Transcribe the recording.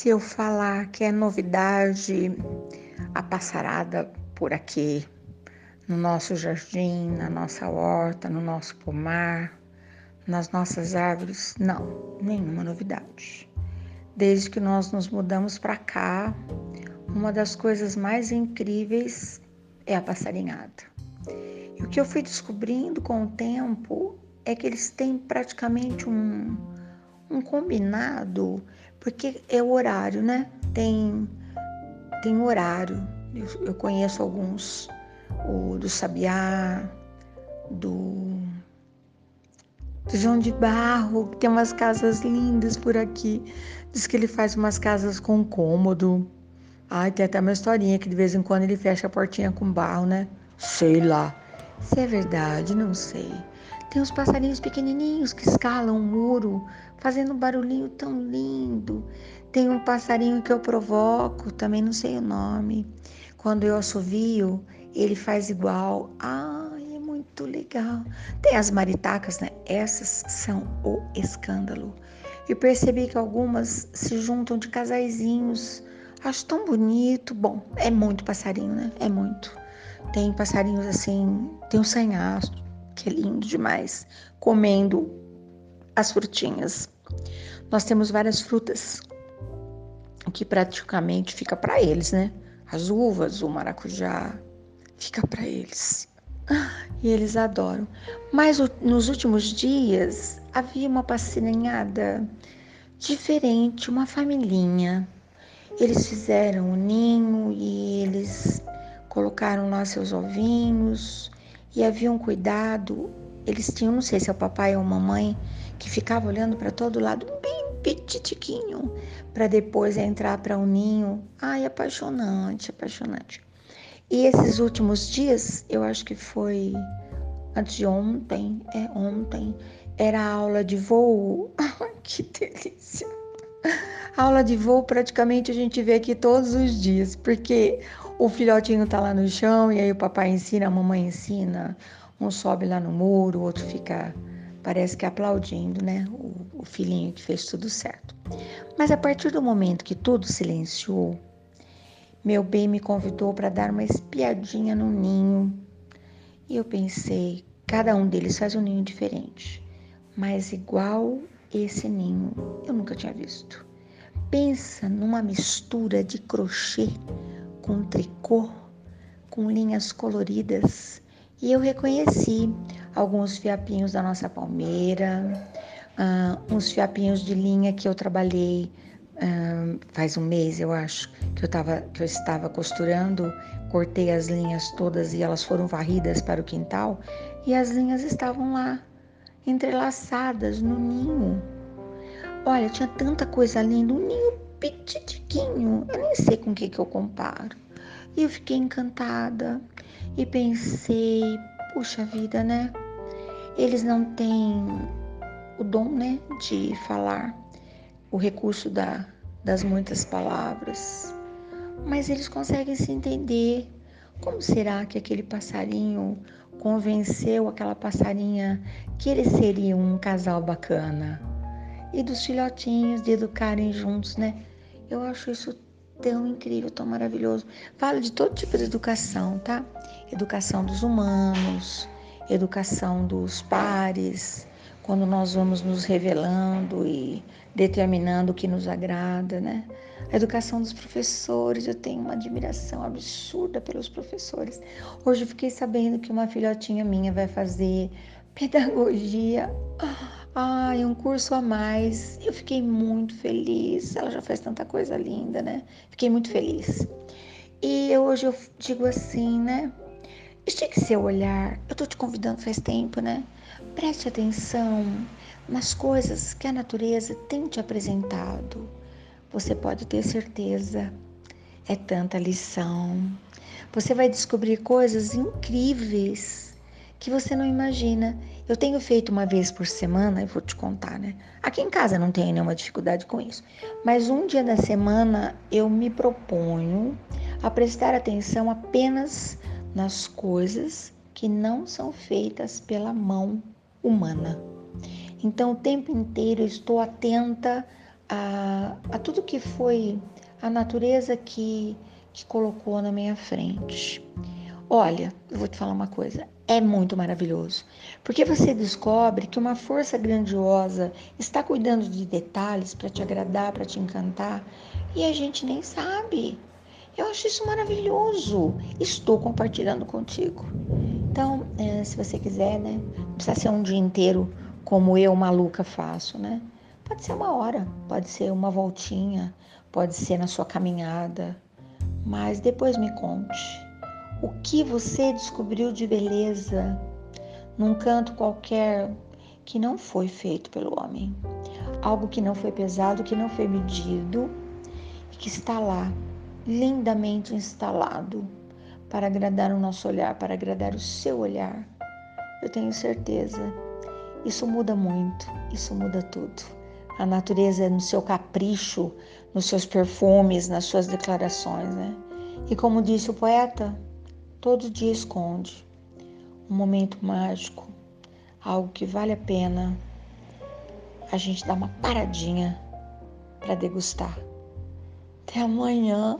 Se eu falar que é novidade a passarada por aqui, no nosso jardim, na nossa horta, no nosso pomar, nas nossas árvores, não, nenhuma novidade. Desde que nós nos mudamos para cá, uma das coisas mais incríveis é a passarinhada. E o que eu fui descobrindo com o tempo é que eles têm praticamente um, um combinado, porque é o horário, né? Tem, tem horário. Eu, eu conheço alguns, o do Sabiá, do, do João de Barro, que tem umas casas lindas por aqui. Diz que ele faz umas casas com cômodo. Ai, tem até uma historinha que de vez em quando ele fecha a portinha com barro, né? Sei lá. Se é verdade, não sei. Tem uns passarinhos pequenininhos que escalam o muro, fazendo um barulhinho tão lindo. Tem um passarinho que eu provoco, também não sei o nome. Quando eu assovio, ele faz igual. Ai, é muito legal. Tem as maritacas, né? Essas são o escândalo. E percebi que algumas se juntam de casaizinhos Acho tão bonito. Bom, é muito passarinho, né? É muito. Tem passarinhos assim, tem um sanhaço, que é lindo demais, comendo as frutinhas. Nós temos várias frutas, o que praticamente fica para eles, né? As uvas, o maracujá, fica para eles. E eles adoram. Mas nos últimos dias havia uma passarinhada diferente, uma familhinha eles fizeram o um ninho e eles colocaram lá seus ovinhos e haviam cuidado. Eles tinham, não sei se é o papai ou a mamãe, que ficava olhando para todo lado, bem petitiquinho, para depois entrar para o um ninho. Ai, apaixonante, apaixonante. E esses últimos dias, eu acho que foi antes de ontem, é ontem, era aula de voo. que delícia! A aula de voo praticamente a gente vê aqui todos os dias, porque o filhotinho tá lá no chão e aí o papai ensina, a mamãe ensina, um sobe lá no muro, o outro fica, parece que aplaudindo, né? O, o filhinho que fez tudo certo. Mas a partir do momento que tudo silenciou, meu bem me convidou para dar uma espiadinha no ninho. E eu pensei, cada um deles faz um ninho diferente, mas igual esse ninho eu nunca tinha visto. Pensa numa mistura de crochê com tricô, com linhas coloridas. E eu reconheci alguns fiapinhos da nossa palmeira, uh, uns fiapinhos de linha que eu trabalhei uh, faz um mês, eu acho, que eu, tava, que eu estava costurando. Cortei as linhas todas e elas foram varridas para o quintal. E as linhas estavam lá, entrelaçadas no ninho. Olha, tinha tanta coisa linda, um ninho petitiquinho, eu nem sei com o que, que eu comparo. E eu fiquei encantada e pensei, puxa vida, né? Eles não têm o dom, né, de falar, o recurso da, das muitas palavras, mas eles conseguem se entender. Como será que aquele passarinho convenceu aquela passarinha que eles seriam um casal bacana. E dos filhotinhos de educarem juntos, né? Eu acho isso tão incrível, tão maravilhoso. Falo de todo tipo de educação, tá? Educação dos humanos, educação dos pares, quando nós vamos nos revelando e determinando o que nos agrada, né? A educação dos professores, eu tenho uma admiração absurda pelos professores. Hoje fiquei sabendo que uma filhotinha minha vai fazer pedagogia. Ai, um curso a mais. Eu fiquei muito feliz. Ela já faz tanta coisa linda, né? Fiquei muito feliz. E hoje eu digo assim, né? Estique seu olhar. Eu tô te convidando faz tempo, né? Preste atenção nas coisas que a natureza tem te apresentado. Você pode ter certeza. É tanta lição. Você vai descobrir coisas incríveis que você não imagina. Eu tenho feito uma vez por semana, eu vou te contar, né? Aqui em casa não tenho nenhuma dificuldade com isso. Mas um dia da semana eu me proponho a prestar atenção apenas nas coisas que não são feitas pela mão humana. Então, o tempo inteiro eu estou atenta a, a tudo que foi a natureza que, que colocou na minha frente. Olha, eu vou te falar uma coisa, é muito maravilhoso, porque você descobre que uma força grandiosa está cuidando de detalhes para te agradar, para te encantar, e a gente nem sabe. Eu acho isso maravilhoso. Estou compartilhando contigo. Então, é, se você quiser, né, não precisa ser um dia inteiro como eu, maluca, faço, né? Pode ser uma hora, pode ser uma voltinha, pode ser na sua caminhada, mas depois me conte o que você descobriu de beleza num canto qualquer que não foi feito pelo homem, algo que não foi pesado, que não foi medido, que está lá, lindamente instalado, para agradar o nosso olhar, para agradar o seu olhar. Eu tenho certeza, isso muda muito, isso muda tudo a natureza no seu capricho, nos seus perfumes, nas suas declarações, né? E como disse o poeta, todo dia esconde um momento mágico, algo que vale a pena a gente dar uma paradinha para degustar. Até amanhã.